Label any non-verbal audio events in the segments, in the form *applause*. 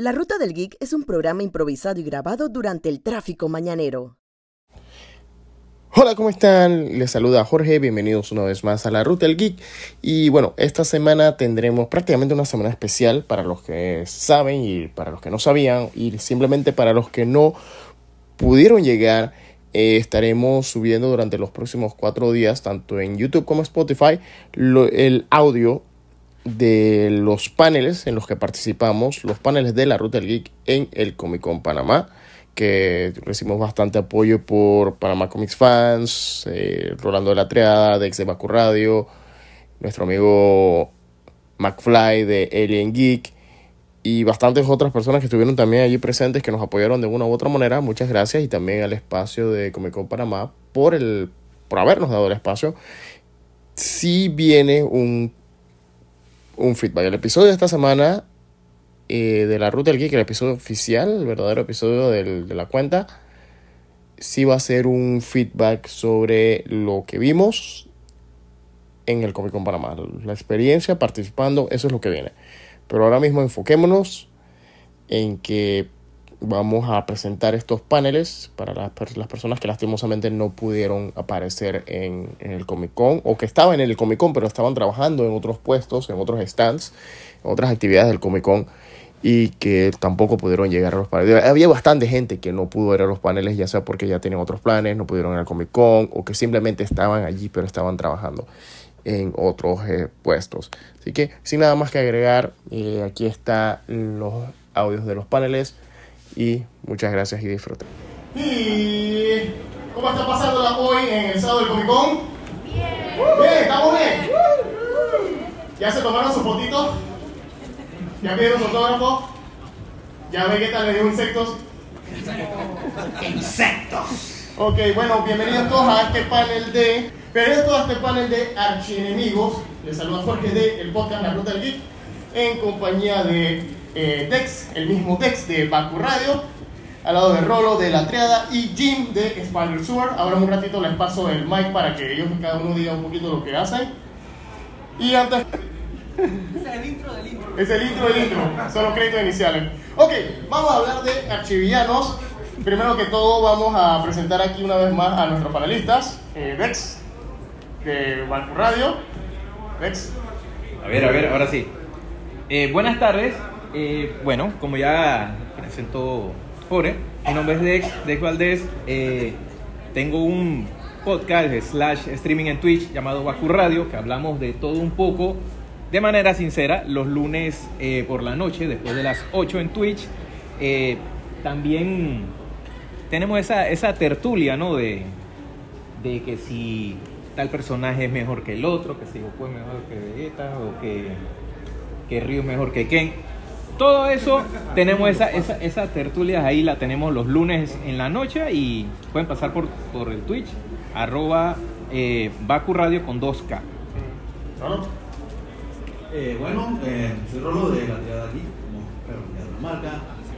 La Ruta del Geek es un programa improvisado y grabado durante el tráfico mañanero. Hola, ¿cómo están? Les saluda Jorge, bienvenidos una vez más a la Ruta del Geek. Y bueno, esta semana tendremos prácticamente una semana especial para los que saben y para los que no sabían y simplemente para los que no pudieron llegar. Eh, estaremos subiendo durante los próximos cuatro días, tanto en YouTube como Spotify, el audio de los paneles en los que participamos, los paneles de la Ruta del Geek en el Comic Con Panamá, que recibimos bastante apoyo por Panamá Comics Fans, eh, Rolando de la Triada, de Baku Radio, nuestro amigo McFly de Alien Geek y bastantes otras personas que estuvieron también allí presentes que nos apoyaron de una u otra manera. Muchas gracias y también al espacio de Comic Con Panamá por, el, por habernos dado el espacio. Si viene un un feedback. El episodio de esta semana eh, de la Ruta del Geek, el episodio oficial, el verdadero episodio de la cuenta, sí va a ser un feedback sobre lo que vimos en el Comic Con Panamá. La experiencia participando, eso es lo que viene. Pero ahora mismo enfoquémonos en que vamos a presentar estos paneles para las, personas que lastimosamente no pudieron aparecer en, el Comic Con o que estaban en el Comic Con pero estaban trabajando en otros puestos, en otros stands, en otras actividades del Comic Con y que tampoco pudieron llegar a los paneles. Había bastante gente que no pudo ir a los paneles, ya sea porque ya tenían otros planes, no pudieron ir al Comic Con o que simplemente estaban allí pero estaban trabajando en otros eh, puestos. Así que sin nada más que agregar, eh, aquí están los audios de los paneles y muchas gracias y disfruten. ¿Y cómo está pasándola hoy en el sábado del Comic Con? Bien. Bien, estamos bien. ¿Ya se tomaron su fotito? ¿Ya pidieron su autógrafo? ¿Ya Vegeta le dio insectos? ¡Insectos! Ok, bueno, bienvenidos todos a este panel de. Bienvenidos todos a este panel de archienemigos. Les saluda Jorge de el podcast La Ruta del Geek en compañía de eh, Dex, el mismo Dex de Baku Radio, al lado de Rolo de La Triada y Jim de Spider Sewer. Ahora un ratito les paso el mic para que ellos cada uno diga un poquito lo que hacen. Y antes... Es el intro del intro. Es el intro del intro, son los créditos iniciales. Ok, vamos a hablar de archivillanos. Primero que todo vamos a presentar aquí una vez más a nuestros panelistas. Eh, Dex, de Baku Radio. Dex. A ver, a ver, ahora sí. Eh, buenas tardes, eh, bueno, como ya presentó Jorge, mi nombre es Dex, Dex Valdés. Eh, tengo un podcast slash streaming en Twitch llamado Baku Radio, que hablamos de todo un poco de manera sincera los lunes eh, por la noche, después de las 8 en Twitch. también tenemos esa, esa tertulia, ¿no? De, de que si tal personaje es mejor que el otro, que si Goku es mejor que Vegeta o que, que Ryu es mejor que Ken. Todo eso, tenemos esa, esa, esa tertulia ahí, la tenemos los lunes en la noche y pueden pasar por, por el Twitch, arroba eh, Baku Radio con 2K. Eh, bueno, eh, soy Rolo de la Triada aquí, como espero que la marca.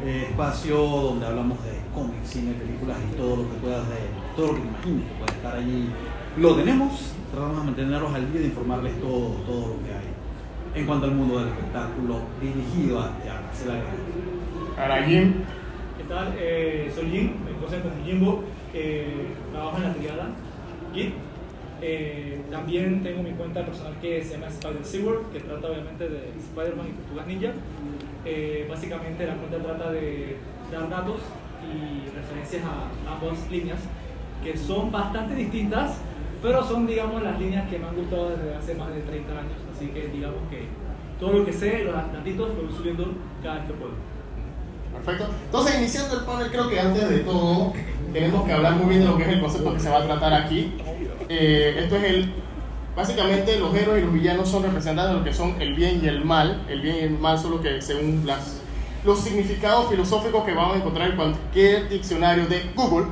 Eh, espacio donde hablamos de cómics, cine, películas y todo lo que puedas, de, todo lo que imagines puede estar allí. Lo tenemos, tratamos de mantenerlos al día de informarles todo, todo lo que hay en cuanto al mundo del espectáculo dirigido a Marcela Ahora Jim. ¿Qué tal? Eh, soy Jim, me conocen como Jimbo, eh, trabajo en la triada Git. Eh, también tengo mi cuenta personal que se llama Spider Sewer, que trata obviamente de Spider-Man y Tortugas Ninja. Eh, básicamente la cuenta trata de dar datos y referencias a ambas líneas, que son bastante distintas, pero son, digamos, las líneas que me han gustado desde hace más de 30 años. Así que, digamos que todo lo que sé, los datitos, lo voy subiendo cada vez que puedo. Perfecto. Entonces, iniciando el panel, creo que antes de todo tenemos que hablar muy bien de lo que es el concepto que se va a tratar aquí. Eh, esto es el. Básicamente, los héroes y los villanos son representantes de lo que son el bien y el mal. El bien y el mal son lo que, según las, los significados filosóficos que vamos a encontrar en cualquier diccionario de Google,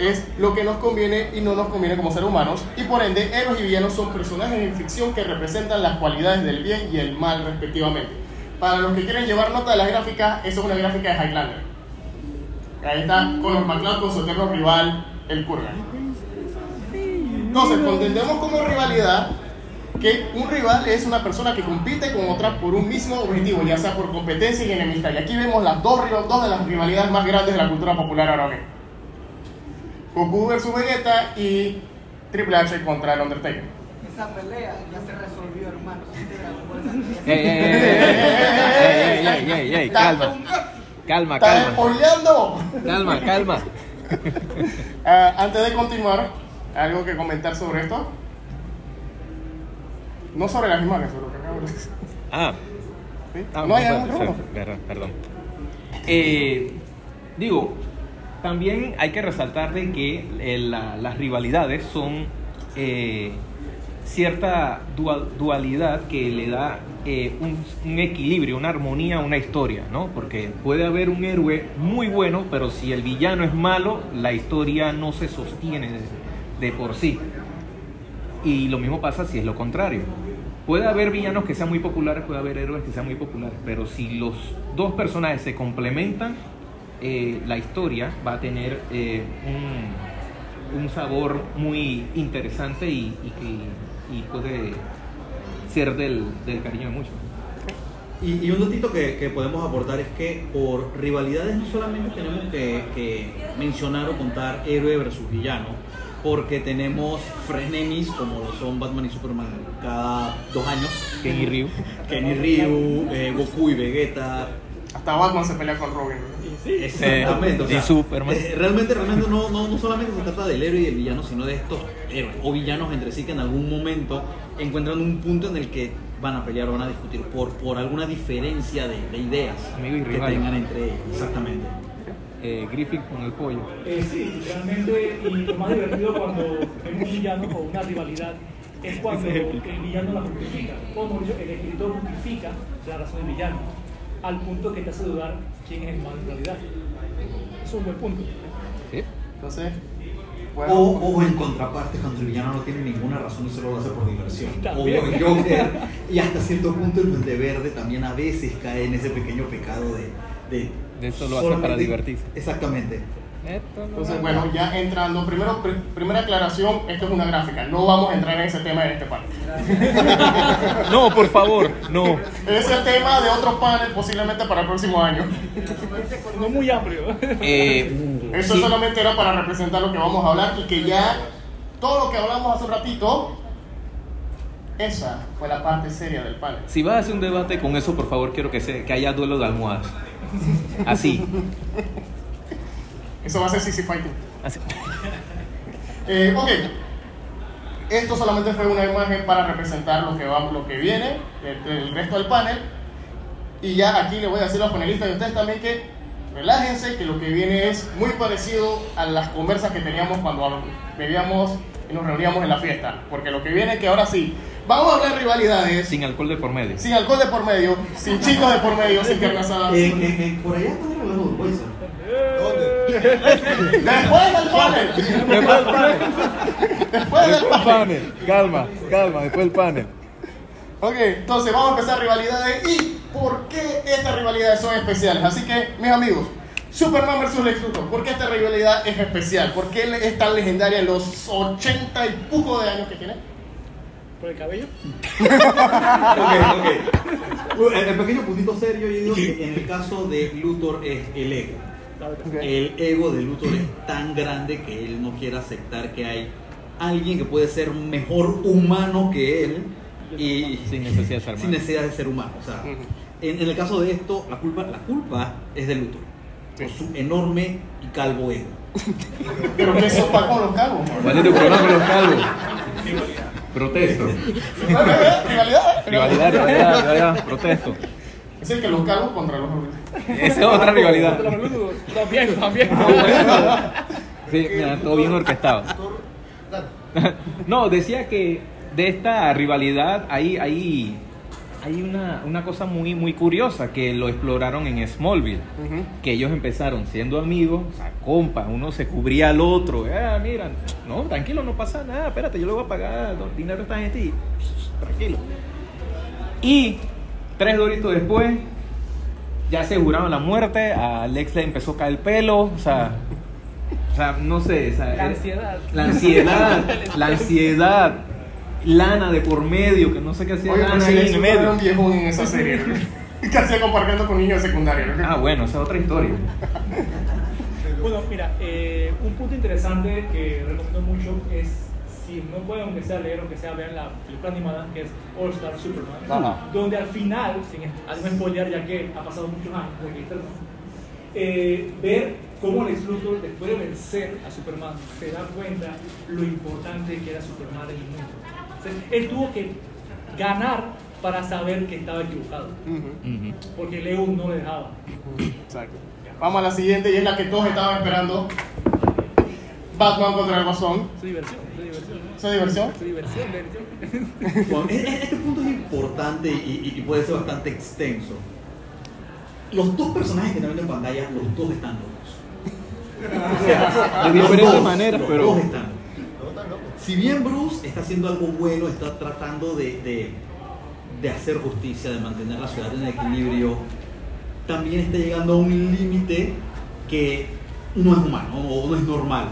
es lo que nos conviene y no nos conviene como seres humanos, y por ende, héroes y villanos son personajes en ficción que representan las cualidades del bien y el mal respectivamente. Para los que quieren llevar nota de las gráficas, eso es una gráfica de Highlander. Ahí está Conor McLeod con su eterno rival, el Kurgan. Entonces, entendemos como rivalidad que un rival es una persona que compite con otra por un mismo objetivo, ya sea por competencia y enemistad. Y aquí vemos las dos, de las rivalidades más grandes de la cultura popular mismo. Goku versus Vegeta y Triple H contra el Undertaker. Esa pelea ya se resolvió, hermano. *laughs* Ey, ey, ey, ey, ey, ey, ey, ey, calma. Calma, ¡Estás calma. Calma, calma. Antes de continuar, ¿algo que comentar sobre esto? No sobre las imágenes, sobre lo que acabo de decir. Ah, ¿Sí? Ah, no hay. Perdón, perdón. Eh, digo, también hay que resaltar de que eh, la- las rivalidades son eh, cierta dual- dualidad que le da eh, un, un equilibrio, una armonía a una historia, ¿no? Porque puede haber un héroe muy bueno, pero si el villano es malo, la historia no se sostiene de, de por sí. Y lo mismo pasa si es lo contrario. Puede haber villanos que sean muy populares, puede haber héroes que sean muy populares, pero si los dos personajes se complementan, eh, la historia va a tener eh, un, un sabor muy interesante y, y que- y puede ser del, del cariño de muchos. Y, y un datito que, que podemos aportar es que por rivalidades no solamente tenemos que, que mencionar o contar héroe versus villano, porque tenemos frenemies como lo son Batman y Superman cada dos años, Ken y Ryu. Kenny Ryu, eh, Goku y Vegeta. Hasta Batman se pelea con Robin. Exactamente. o y sea, Superman. eh, realmente, realmente no, no, no solamente se trata del héroe y del villano, sino de estos héroes o villanos entre sí que en algún momento encuentran un punto en el que van a pelear o van a discutir por, por alguna diferencia de, de ideas Amigo y que tengan entre ellos. Exactamente. Eh, Griffith con el pollo. Eh, sí, realmente, y lo más divertido cuando vemos un villano o una rivalidad es cuando el villano la justifica, o el escritor justifica la razón del villano, al punto que te hace dudar quién es el malo en realidad. Es un buen punto. ¿Sí? Entonces, O, bueno, o en contraparte, cuando el villano no tiene ninguna razón y solo lo hace por diversión. O También. el Joker. Y hasta cierto punto el Duende Verde también a veces cae en ese pequeño pecado de... De, De eso lo hace para divertirse. Exactamente. Entonces, bueno, ya entrando, primero, pr- primera aclaración, esto es una gráfica, no vamos a entrar en ese tema en este panel. *laughs* No, por favor, no. Es el tema de otro panel posiblemente para el próximo año. No es muy amplio. Eh, Eso sí. solamente era para representar lo que vamos a hablar y que ya todo lo que hablamos hace un ratito, esa fue la parte seria del panel. Si vas a hacer un debate con eso, por favor, quiero que, se, que haya duelo de almohadas. Así. Eso va a ser CC Fighting. Así. *laughs* Eh, ok. Esto solamente fue una imagen para representar lo que va, lo que viene, el, el resto del panel. Y ya aquí le voy a decir a los panelistas y a ustedes también que relájense, que lo que viene es muy parecido a las conversas que teníamos cuando bebíamos y nos reuníamos en la fiesta. Porque lo que viene es que ahora sí, vamos a hablar de rivalidades, sin, Sin alcohol de por medio. alcohol de por medio, sin chicos de por medio, sin *laughs* carne asada. Eh, eh, eh, por allá están regalando Budweiser. Después del panel. Después del panel. Calma, calma, después el panel. Ok, entonces vamos a empezar rivalidades y por qué estas rivalidades son especiales. Así que, mis amigos, Superman vs. Lex Luthor, ¿por qué esta rivalidad es especial? ¿Por qué es tan legendaria en los 80 y poco de años que tiene? ¿Por el cabello? Ok, ok. El, el pequeño puntito serio, yo digo que en el caso de Luthor es el ego. El ego de Luthor es tan grande que él no quiere aceptar que hay alguien que puede ser mejor humano que él y Sin necesidad de ser sin humano. necesidad de ser humano. O sea, Ujú. en, en el caso de esto, la culpa, la culpa es de Luthor por su enorme y calvo ego. Pero ¿qué sopa con los calvos? ¿Cuál es tu problema con los calvos? Protesto. ¿Rivalidad? Rivalidad, rivalidad, rivalidad, protesto. Es el que los calvos contra los rubios. Esa es otra rivalidad. También, también. Sí, mira, todo bien orquestado. *laughs* No, decía que de esta rivalidad hay, hay, hay una, una cosa muy, muy curiosa que lo exploraron en Smallville. Que ellos empezaron siendo amigos, o sea, compas, uno se cubría al otro. Ah, mira, no, tranquilo, no pasa nada, espérate, yo le voy a pagar dinero a esta gente y tranquilo. Y tres doritos después, ya aseguraron la muerte, a Alex le empezó a caer el pelo, o sea, o sea no sé, o sea, La era- ansiedad. La ansiedad, *laughs* la ansiedad. lana de por medio, que no sé qué hacía Oye, lana si en el era medio. un viejón en esa serie. *laughs* *laughs* que hacía compartiendo con niños de secundaria. ¿no? Ah, bueno, esa es otra historia. Bueno, mira, eh, un punto interesante que recomiendo mucho es, si no pueden, aunque sea leer, aunque sea ver la película animada, que es All Star Superman, donde al final, sin spoiler, ya que ha pasado muchos años desde que eh, ver cómo Lex Luthor, después de vencer a Superman, se da cuenta lo importante que era Superman en el mundo. O sea, él tuvo que ganar para saber que estaba equivocado, porque Leo no le dejaba. Exacto. Vamos a la siguiente y es la que todos estaban esperando. Batman contra el Guasón. Es diversión, diversión. ¿Esa diversión? Es diversión. Bueno, este punto es importante y, y- y puede ser bastante extenso. Los dos personajes que están viendo en pantalla, los dos están locos. O sea, De los diferentes dos, maneras, los pero- dos están locos. Si bien Bruce está haciendo algo bueno, está tratando de, de- de hacer justicia, de mantener la ciudad en equilibrio, también está llegando a un límite que no es humano o no es normal.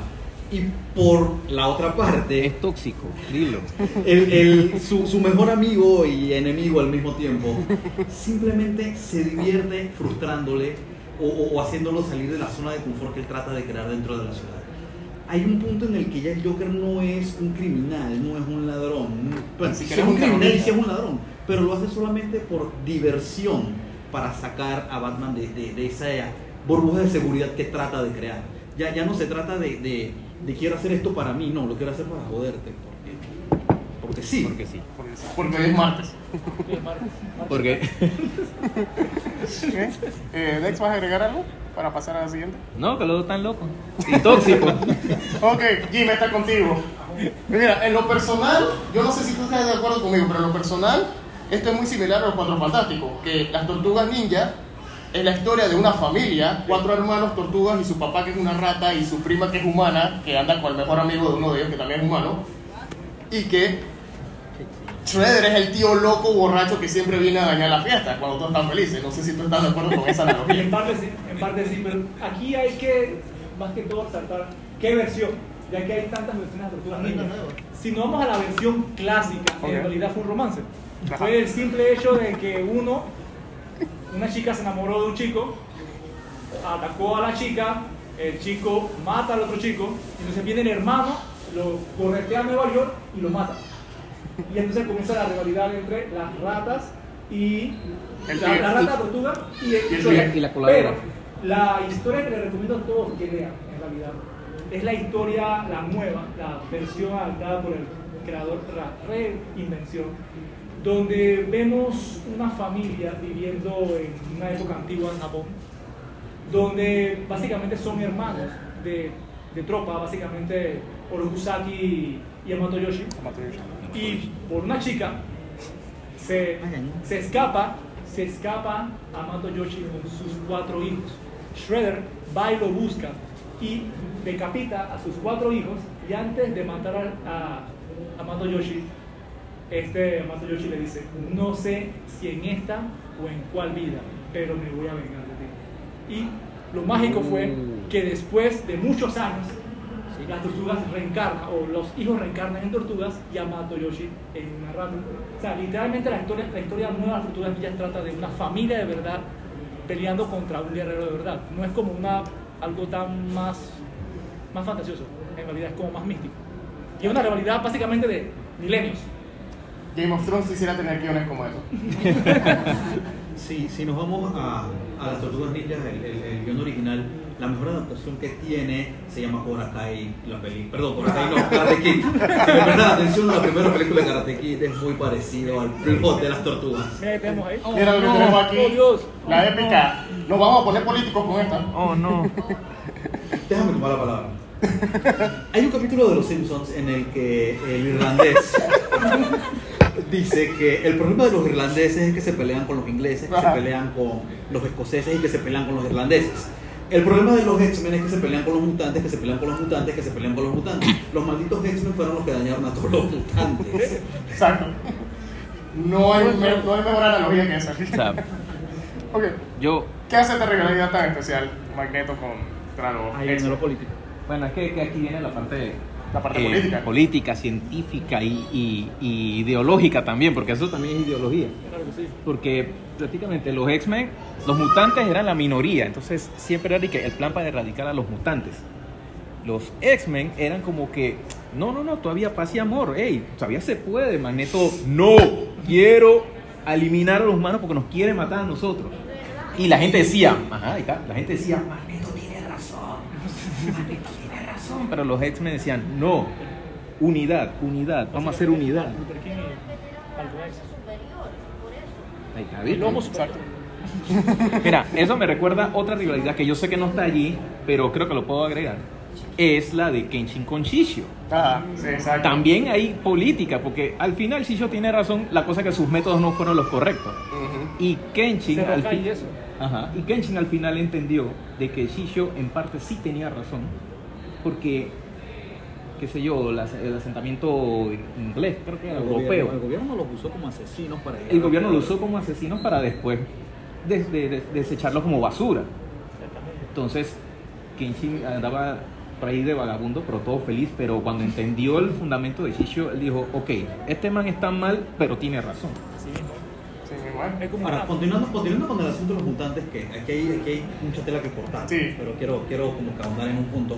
Y por la otra parte, Es tóxico, dilo. el, el- su, su mejor amigo y enemigo al mismo tiempo simplemente se divierte frustrándole o, o- o haciéndolo salir de la zona de confort que él trata de crear dentro de la ciudad. Hay un punto en el que ya el Joker no es un criminal, no es un ladrón. Bueno, sí siquiera es un criminal y sí es un ladrón, pero lo hace solamente por diversión para sacar a Batman de, de- de esa burbuja de seguridad que trata de crear. Ya, ya no se trata de, de- de quiero hacer esto para mí, no, lo quiero hacer para joderte. Porque, porque sí. Porque sí. Porque hoy es martes. Porque. ¿Eh? Eh, Dex, ¿vas a agregar algo para pasar a la siguiente? No, que los dos están locos. Y tóxicos. Ok, Jim está contigo. Mira, en lo personal, yo no sé si tú estás de acuerdo conmigo, pero en lo personal, esto es muy similar a los Cuatro Fantásticos, que las Tortugas Ninja es la historia de una familia, cuatro hermanos tortugas y su papá que es una rata y su prima que es humana, que anda con el mejor amigo de uno de ellos que también es humano, y que Shredder es el tío loco borracho que siempre viene a dañar la fiesta cuando todos están felices. No sé si tú estás de acuerdo con esa Y analogía. en parte sí, en parte sí, pero aquí hay que, más que todo, saltar qué versión, ya que hay tantas versiones de Tortugas Ninja. Si no vamos a la versión clásica, Ok. en realidad fue un romance. Ajá. Fue el simple hecho de que uno, una chica se enamoró de un chico, atacó a la chica, el chico mata al otro chico, entonces viene el hermano, lo corretea a Nueva York y lo mata. Y entonces comienza la rivalidad entre las ratas y El la, rata tortuga y el, el. Y la coladera. Pero la historia que le recomiendo a todos que lean, en realidad, es la historia, la nueva, la versión adaptada por el creador, la reinvención, donde vemos una familia viviendo en una época antigua en Japón, donde básicamente son hermanos de, de tropa, básicamente Orokusaki y Yamato Yoshi, y por una chica se, se escapa, se escapa Amato Yoshi con sus cuatro hijos. Shredder va y lo busca y decapita a sus cuatro hijos y antes de matar a, a Amato Yoshi, este Amato Yoshi le dice, no sé si en esta o en cuál vida, pero me voy a vengar de ti. Y lo mágico fue que después de muchos años, las tortugas reencarnan, o los hijos reencarnan en tortugas y Amato Yoshi en una rata. O sea, literalmente la historia, la historia nueva de las tortugas ninjas trata de una familia de verdad peleando contra un guerrero de verdad. No es como una, algo tan más, más fantasioso, en realidad es como más místico. Y es una rivalidad básicamente de milenios. Game of Thrones quisiera tener guiones como eso. *laughs* Si, si nos vamos a, a las Tortugas Ninjas, el, el, el guion original, la mejor adaptación que tiene se llama Cobra Kai, la peli. Perdón, Cobra Kai no, *laughs* Karate Kid. Si me prestan atención, la primera película de Karate Kid es muy parecido al plot de las tortugas. Mira, tenemos ahí. Mira lo que tenemos aquí. Oh, Dios. La épica. Nos vamos a poner políticos con esta. Oh, no. *laughs* Déjame tomar la palabra. Hay un capítulo de Los Simpsons en el que el irlandés dice que el problema de los irlandeses es que se pelean con los ingleses, que Ajá. se pelean con los escoceses y que se pelean con los irlandeses. El problema de los X-Men es que se pelean con los mutantes, que se pelean con los mutantes, que se pelean con los mutantes. Los malditos X-Men fueron los que dañaron a todos los mutantes. Exacto. No hay, me- no hay mejor analogía que esa. O sea, *laughs* Ok. yo. ¿Qué hace esta rivalidad tan especial, Magneto contra los Ahí viene lo político. Bueno, es que, que aquí viene la parte La parte eh, política. política, científica y, y- y ideológica también, porque eso también es ideología. Claro que sí. Porque prácticamente los X-Men, los mutantes eran la minoría, entonces siempre era el plan para erradicar a los mutantes. Los X-Men eran como que, no, no, no, todavía paz y amor, hey, todavía se puede, Magneto, no, quiero eliminar a los humanos porque nos quiere matar a nosotros. Y la gente decía, ajá, ahí está, la gente decía, Magneto tiene razón, *laughs* Pero los X-Men decían, no, unidad, unidad, vamos a hacer unidad. El superior. *laughs* Mira, eso me recuerda otra rivalidad que yo sé que no está allí, pero creo que lo puedo agregar. Es la de Kenshin con Shishio. Ajá, sí, exacto. También hay política, porque al final Shishio tiene razón, la cosa es que sus métodos no fueron los correctos. Ujú. Y Kenshin al fin- eso. Ajá, y Kenshin al final entendió de que Shishio en parte sí tenía razón, porque qué sé yo, las- el asentamiento inglés, creo que era El europeo. gobierno, el gobierno los usó como asesinos para El gobierno lo usó como asesinos para después des- de- de- desecharlos como basura. Entonces, Kenshin andaba por ahí de vagabundo, pero todo feliz. Pero cuando entendió el fundamento de Shishio, él dijo: Ok, este man está mal, pero tiene razón. Así mismo. Sí. Es como Ahora, continuando, continuando con el asunto de los mutantes, que aquí hay, aquí hay mucha tela que cortar, Sí. pero quiero, quiero como que ahondar en un punto.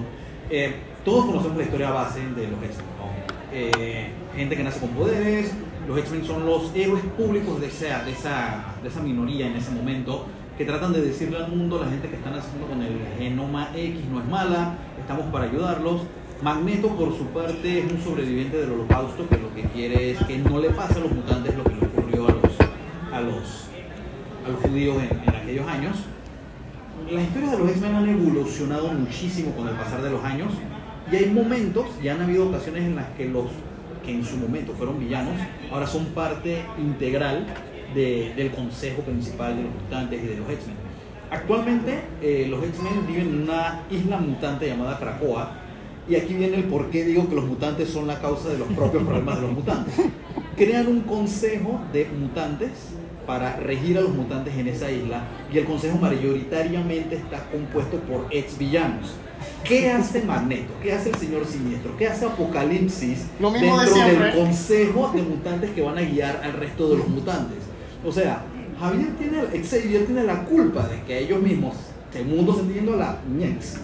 Eh, todos conocemos la historia base de los X-Men. ¿no? Eh, gente que nace con poderes, los X-Men son los héroes públicos de esa, de, esa, de esa minoría en ese momento, que tratan de decirle al mundo, la gente que está naciendo con el genoma X no es mala, estamos para ayudarlos. Magneto, por su parte, es un sobreviviente del holocausto que lo que quiere es que no le pase a los mutantes lo que le ocurrió a los, a los, a los judíos en, en aquellos años. Las historias de los X-Men han evolucionado muchísimo con el pasar de los años y hay momentos, y han habido ocasiones en las que los que en su momento fueron villanos, ahora son parte integral de- del consejo principal de los mutantes y de los X-Men. Actualmente eh, los X-Men viven en una isla mutante llamada Krakoa y aquí viene el por qué digo que los mutantes son la causa de los propios problemas de los mutantes. Crean un consejo de mutantes para regir a los mutantes en esa isla y el consejo mayoritariamente está compuesto por ex villanos. ¿Qué hace Magneto? ¿Qué hace el señor Siniestro? ¿Qué hace Apocalipsis Lo mismo de dentro del consejo de mutantes que van a guiar al resto de los mutantes? O sea, Javier tiene, Xavier tiene la culpa de que ellos mismos, el mundo se está a la ñex,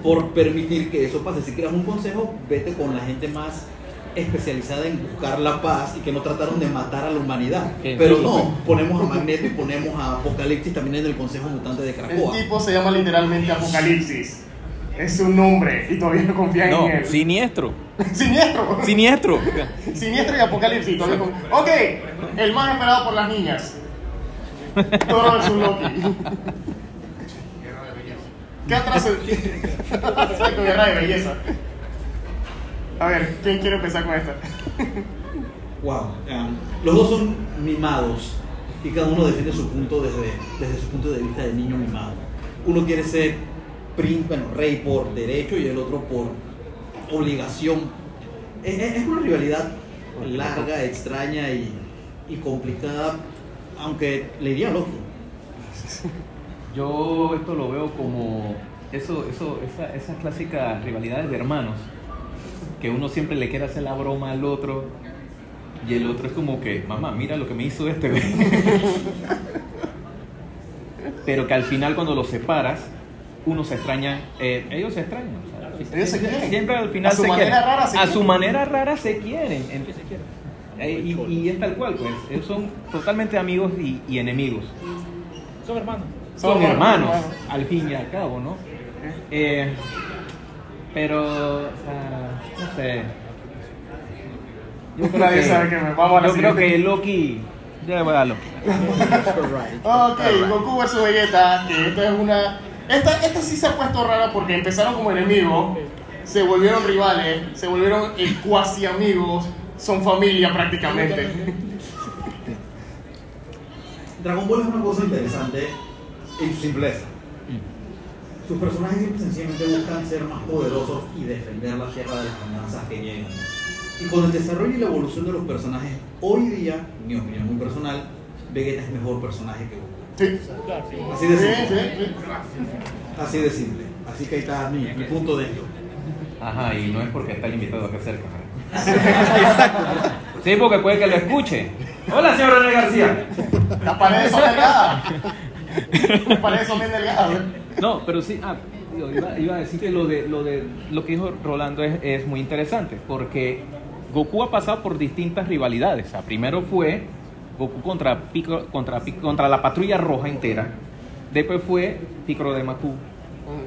por permitir que eso pase. Si creas un consejo, vete con la gente más especializada en buscar la paz y que no trataron de matar a la humanidad. Pero no, ponemos a Magneto y ponemos a Apocalipsis también en el Consejo Mutante de El Krakoa. tipo se llama literalmente Apocalipsis. Es su nombre y todavía no confían No, en él. siniestro. *laughs* Siniestro. Siniestro. Siniestro y Apocalipsis. todavía con- Ok, el más esperado por las niñas. Toro versus Loki. ¿Qué atrás? *laughs* Exacto, guerra de belleza. A ver, ¿quién quiere empezar con esta? Wow. um, los dos son mimados y cada uno defiende su punto desde, desde su punto de vista de niño mimado. Uno quiere ser prín- bueno, rey por derecho y el otro por obligación. Es, es- es una rivalidad larga, extraña y, y complicada, aunque le diría Loki. Yo esto lo veo como eso, eso, esa- esas clásicas rivalidades de hermanos, que uno siempre le quiere hacer la broma al otro y el otro es como que, mamá, mira lo que me hizo este. güey". *laughs* Pero que al final cuando los separas, uno se extraña, eh, ellos se extrañan. o sea, Ellos se quieren. Siempre al final A su se manera quieren. rara se a su quieren. manera rara se quieren. En- eh, y, y es tal cual, pues. Ellos son totalmente amigos y, y enemigos. Son hermanos. Son Son hermanos, hermanos. al fin y al cabo, ¿no? Eh, pero, o sea, no sé. Yo creo Nadie que, sabe que me- vamos a la Yo creo siguiente. que Loki. Ya le voy a dar Loki. *laughs* Ok, Goku vs Vegeta, que esta es una... Esta, esta sí se ha puesto rara porque empezaron como enemigos, se volvieron rivales, se volvieron eh, cuasi amigos, son familia prácticamente. Dragon Ball es una cosa interesante en su simpleza. Sus personajes siempre sencillamente buscan ser más poderosos y defender la tierra de las amenazas que llegan. Y con el desarrollo y la evolución de los personajes, hoy día, en mi opinión muy personal, Vegeta es mejor personaje que Goku. Sí. Así de simple. sí, sí. Así de simple. Así que ahí está mi, mi punto de esto. Ajá, y no es porque está invitado acá cerca. *laughs* Exacto. Sí, porque puede que lo escuche. Hola, señor René García. Las paredes son delgadas. Las paredes son bien delgadas. ¿eh? No, pero sí, ah, iba, iba a decir que lo de lo, de, lo que dijo Rolando es, es muy interesante, porque Goku ha pasado por distintas rivalidades. O sea, primero fue Goku contra, Pico, contra, contra la patrulla roja entera, después fue Picoro de Maku,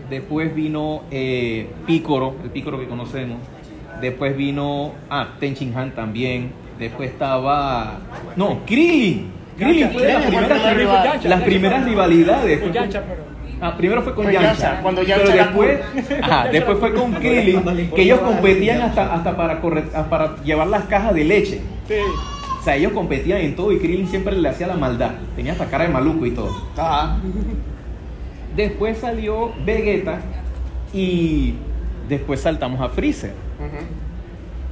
después vino eh, Picoro, el Picoro que conocemos, después vino, ah, Tenchin Han también, después estaba, no, Krillin. Krillin fue de las primeras, las primeras rivalidades. Pero. Ah, primero fue con Yancha, Yancha, cuando pero Yancha era después, *laughs* ajá, después fue con Krillin, que ellos competían hasta, hasta para, corre- para llevar las cajas de leche. Sí. O sea, ellos competían en todo y Krillin siempre le hacía la maldad. Tenía hasta cara de maluco y todo. Ajá. Después salió Vegeta y después saltamos a Freezer.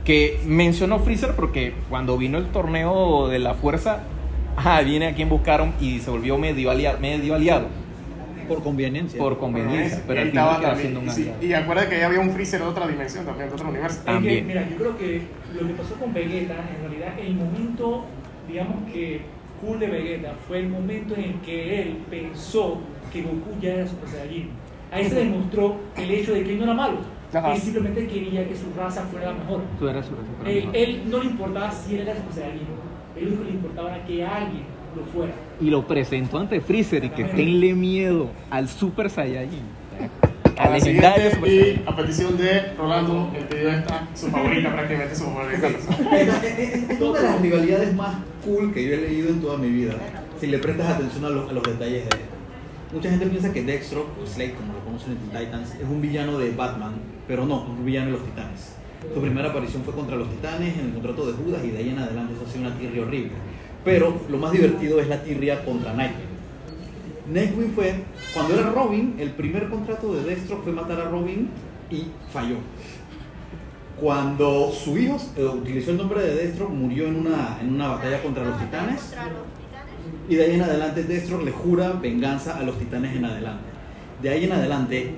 Que mencionó Freezer porque cuando vino el torneo de la fuerza, ah, viene a quien buscaron y se volvió medio aliado. Medio aliado Por conveniencia. por conveniencia, pero al final estaba también. siendo un sí. Y acuérdate que ya había un freezer de otra dimensión también, de otro universo. Es que, También. mira, yo creo que lo que pasó con Vegeta, en realidad, el momento, digamos que cool de Vegeta fue el momento en el que él pensó que Goku ya era Super Saiyajin. Ahí se demostró el hecho de que él no era malo. Ajá. Él simplemente quería que su raza fuera la mejor. Tú eras super, super Él, mejor. él no le importaba si él era Super Saiyajin. Él lo único que le importaba era que alguien lo fuera. Y lo presentó ante Freezer y que tenle miedo al Super Saiyajin. A Al la legendario Super y Saiyajin. a petición de Rolando, el pedido está su favorita prácticamente, su favorita. Es es una de las rivalidades más cool que yo he leído en toda mi vida. Si le prestas atención a los, a los detalles de esto. Mucha gente piensa que Dextro, o Slade, como lo conocen en Titans, es un villano de Batman, pero no, es un villano de los Titanes. Su primera aparición fue contra los Titanes en el contrato de Judas y de ahí en adelante eso ha sido una tirria horrible. Pero lo más divertido es la tirria contra Nightwing. Nightwing fue, cuando era Robin, el primer contrato de Dextro fue matar a Robin y falló. Cuando su hijo eh, utilizó el nombre de Destro, murió en una, en una batalla contra los titanes. Y de ahí en adelante Destro le jura venganza a los titanes en adelante. De ahí en adelante,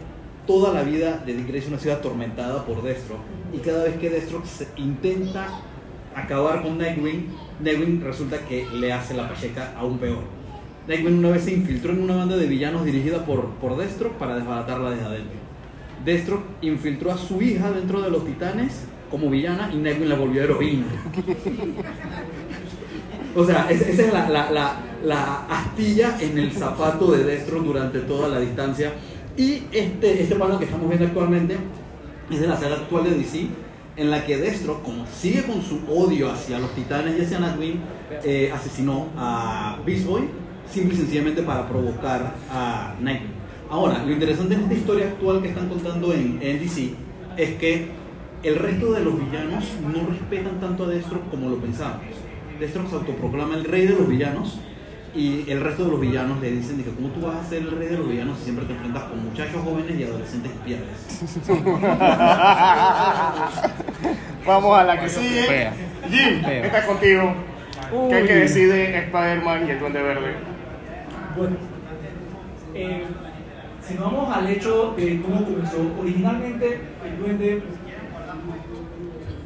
toda la vida de Dick Grayson ha sido atormentada por Destro. Y cada vez que Destro se intenta acabar con Nightwing, Nightwing resulta que le hace la pacheca aún peor. Nightwing una vez se infiltró en una banda de villanos dirigida por, por Destro para desbaratarla desde adentro. Destro infiltró a su hija dentro de los titanes como villana y Nightwing la volvió heroína. O sea, es- esa es la, la- la- la astilla en el zapato de Destro durante toda la distancia. Y este, este plano que estamos viendo actualmente es de la saga actual de DC, en la que Destro, como sigue con su odio hacia los titanes y hacia Nightwing, eh, asesinó a Beast Boy simple y sencillamente para provocar a Nightwing. Ahora, lo interesante en esta historia actual que están contando en, en DC es que el resto de los villanos no respetan tanto a Destro como lo pensábamos. Destro se autoproclama el rey de los villanos y el resto de los villanos le dicen, dije, ¿cómo tú vas a ser el rey de los villanos si siempre te enfrentas con muchachos jóvenes y adolescentes y pierdes? *laughs* Vamos a la que sigue. Jim, Fea. esta es contigo. ¿Qué es que decide Spider-Man y el Duende Verde? Bueno, eh, si nos vamos al hecho de cómo comenzó, originalmente el duende,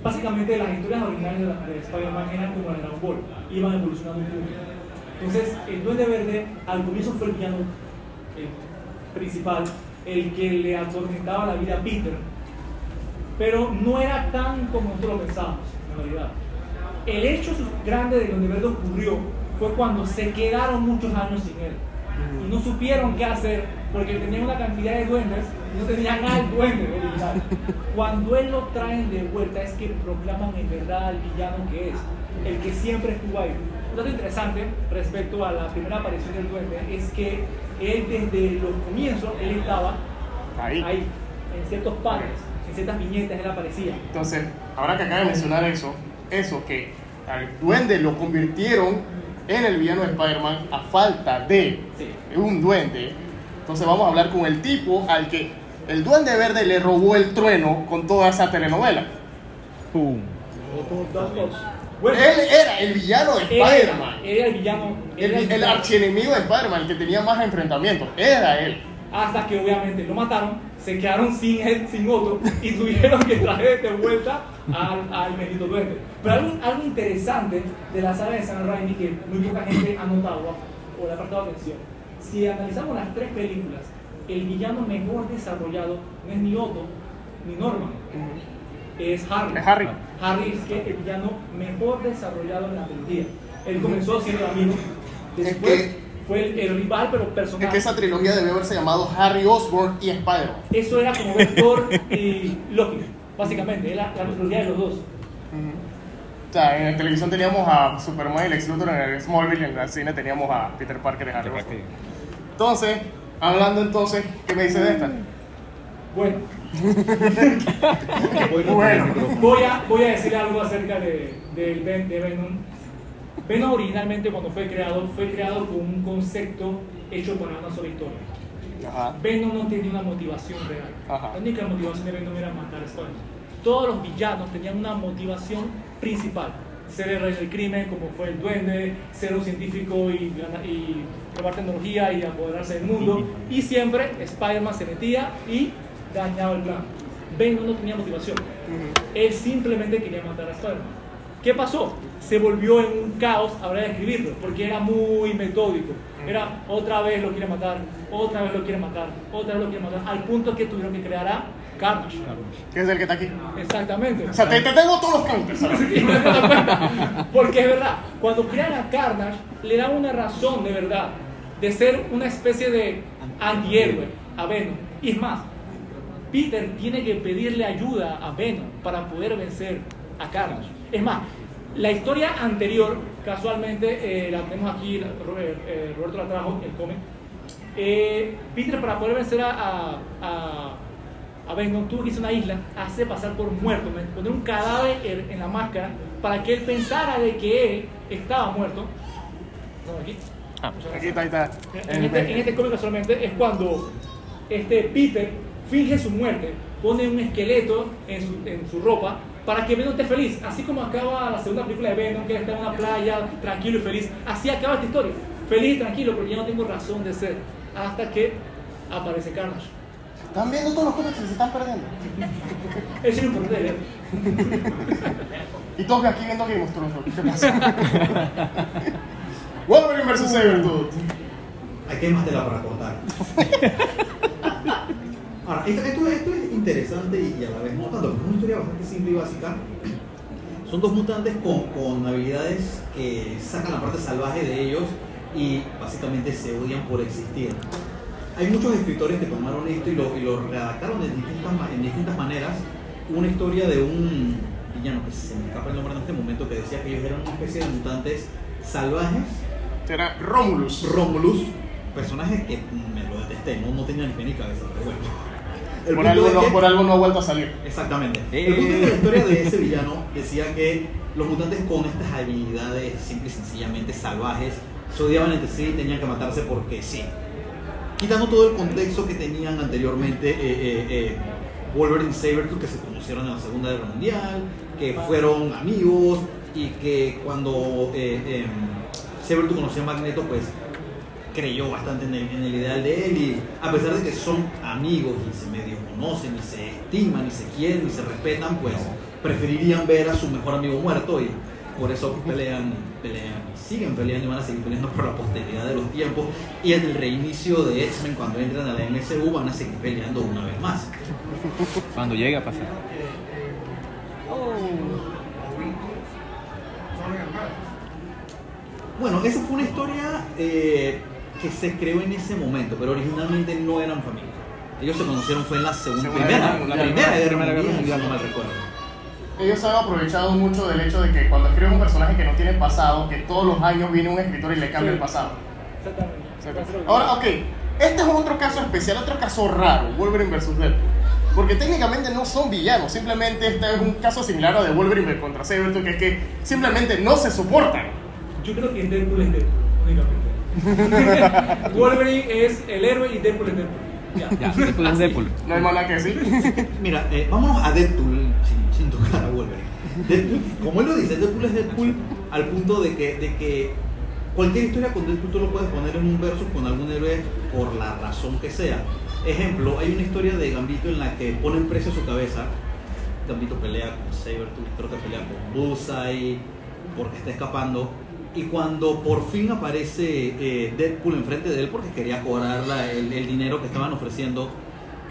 básicamente las historias originales de, de Spider-Man eran como de Dragon Ball, iban evolucionando un poco. Entonces, el duende verde al comienzo fue el villano eh, principal, el que le atormentaba la vida a Peter, pero no era tan como nosotros lo pensábamos, en realidad. El hecho grande de Duende Verde ocurrió fue cuando se quedaron muchos años sin él y no supieron qué hacer porque tenían una cantidad de duendes y no tenían al duende original. Cuando él lo traen de vuelta es que proclaman en verdad al villano que es, el que siempre estuvo ahí. Un dato interesante respecto a la primera aparición del duende es que él desde los comienzos, él estaba Ahí. ahí, en ciertos paneles, en ciertas viñetas él aparecía. Entonces, ahora que acaba de mencionar eso, eso que al duende lo convirtieron en el villano de Spider-Man a falta de Sí. un duende. Entonces vamos a hablar con el tipo al que el duende verde le robó el trueno con toda esa telenovela. Pum. Bueno, Él era el villano de Spider-Man. Era, era el villano. El, era el archienemigo de Spider-Man, el que tenía más enfrentamientos. Era él. Hasta que obviamente lo mataron, se quedaron sin él, sin otro, y tuvieron que traer de vuelta al, al bendito duende. Pero algo, algo interesante de la saga de Sam Raimi que muy poca gente ha notado o le ha prestado atención. Si analizamos las tres películas, el villano mejor desarrollado no es ni Otto ni Norman, es Harry. Es Harry. Harry es que el villano mejor desarrollado en la trilogía. Él comenzó siendo el amigo, después Es que- fue el, el rival, pero Es personal. que esa trilogía debió haberse llamado Harry Osborn y Spider-Man. Eso era como Thor y Loki, básicamente, era la trilogía de los dos. O sea, en la televisión teníamos a Superman y Lex Luthor, en el Smallville, en el cine teníamos a Peter Parker y Harry Osborn. Entonces, hablando entonces, ¿qué me dice de esta? Bueno, Bueno. voy a, voy a decir algo acerca de, Ven- de Venom. Venom originalmente cuando fue creado, fue creado con un concepto hecho para una sola historia. Ajá. Venom no tenía una motivación real. Ajá. La única motivación de Venom era matar a Spider-Man. Todos los villanos tenían una motivación principal. Ser el rey del crimen, como fue el duende, ser un científico y, y robar tecnología y apoderarse del mundo. Y siempre Spider-Man se metía y dañaba el plan. Venom no tenía motivación. Él simplemente quería matar a Spider-Man. ¿Qué pasó? Se volvió en un caos a la hora de escribirlo, porque era muy metódico. Era otra vez lo quiere matar, otra vez lo quiere matar, otra vez lo quiere matar, al punto que tuvieron que crear a Carnage. Que es el que está aquí. Exactamente. O sea, te, te tengo todos los counters. cuenta. Porque es verdad, cuando crean a Carnage, le dan una razón de verdad de ser una especie de antihéroe a Venom. Y es más, Peter tiene que pedirle ayuda a Venom para poder vencer a Carnage. Es más, la historia anterior, casualmente, eh, la tenemos aquí, Ro- eh, Roberto la trajo, el cómic. Eh, Peter, para poder vencer a, a, a, a Venom, tuvo que irse a una isla, hace pasar por muerto, poner un cadáver en, en la máscara para que él pensara de que él estaba muerto. Aquí. Muchas Aquí gracias. está, ahí está. En este, en este cómic casualmente es cuando este Peter finge su muerte, pone un esqueleto en su, en su ropa para que Venom esté feliz. Así como acaba la segunda película de Venom, que está en una playa tranquilo y feliz. Así acaba esta historia. Feliz y tranquilo, porque ya no tengo razón de ser. Hasta que aparece Carnage. Están viendo todos los cómics que se están perdiendo. *laughs* Eso es lo importante de. Y todos aquí viendo Game of Thrones. ¿no? ¿Qué pasa? *laughs* Wolverine vs. Sabretooth. Hay que más tela para cortar. *laughs* Ahora, esto, esto- esto es interesante y a la vez no tanto, porque es una historia bastante simple y básica. Son dos mutantes con, con habilidades que sacan la parte salvaje de ellos y básicamente se odian por existir. Hay muchos escritores que tomaron esto y lo, y lo redactaron de distintas, en distintas maneras. Una historia de un villano que se me escapa el nombre en este momento que decía que ellos eran una especie de mutantes salvajes Será Romulus. Romulus, personaje que me lo detesté, no, no tenía ni pie ni cabeza, pero bueno. El Por algo, no, que- por algo no ha vuelto a salir. Exactamente. Eh. El punto que la historia de ese villano decía que los mutantes con estas habilidades simple y sencillamente salvajes se odiaban entre sí y tenían que matarse porque sí. Quitando todo el contexto que tenían anteriormente eh, eh, eh, Wolverine y Sabretooth que se conocieron en la Segunda Guerra Mundial, que fueron amigos y que cuando eh, em, Sabretooth conoció a Magneto pues creyó bastante en el, en el ideal de él y a pesar de que son amigos y se medio conocen y se estiman y se quieren y se respetan, pues preferirían ver a su mejor amigo muerto y por eso pelean, pelean y siguen peleando y van a seguir peleando por la posteridad de los tiempos y en el reinicio de X-Men cuando entran a la MCU van a seguir peleando una vez más. Cuando llegue a pasar. Bueno, esa fue una historia eh, que se creó en ese momento, pero originalmente no eran familia. Ellos se conocieron fue en la segunda, Segunda primera, Guerra la primera guerra Primera Guerra mundial, no mal recuerdo. Ellos han aprovechado mucho del hecho de que cuando escriben un personaje que no tiene pasado, que todos los años viene un escritor y le cambia Sí. el pasado. Exactamente. Ahora, ok, este es otro caso especial, otro caso raro, Wolverine vs. Deadpool. Porque técnicamente no son villanos, simplemente este es un caso similar a de Wolverine contra Sabretooth, que es que simplemente no se soportan. Yo creo que Deadpool es Deadpool, únicamente. *laughs* Wolverine es el héroe y Deadpool es Deadpool. Ya. Ya, Deadpool es Deadpool. *laughs* No hay nada que decir. *laughs* Mira, eh, vámonos a Deadpool sin, sin tocar a Wolverine. Deadpool, como él lo dice, Deadpool es Deadpool al punto de que, de que cualquier historia con Deadpool tú lo puedes poner en un verso con algún héroe por la razón que sea. Ejemplo, hay una historia de Gambito en la que ponen precio a su cabeza. Gambito pelea con Sabertooth, creo que pelea con Bullseye porque está escapando. Y cuando por fin aparece eh, Deadpool enfrente de él porque quería cobrar la- el, el dinero que estaban ofreciendo,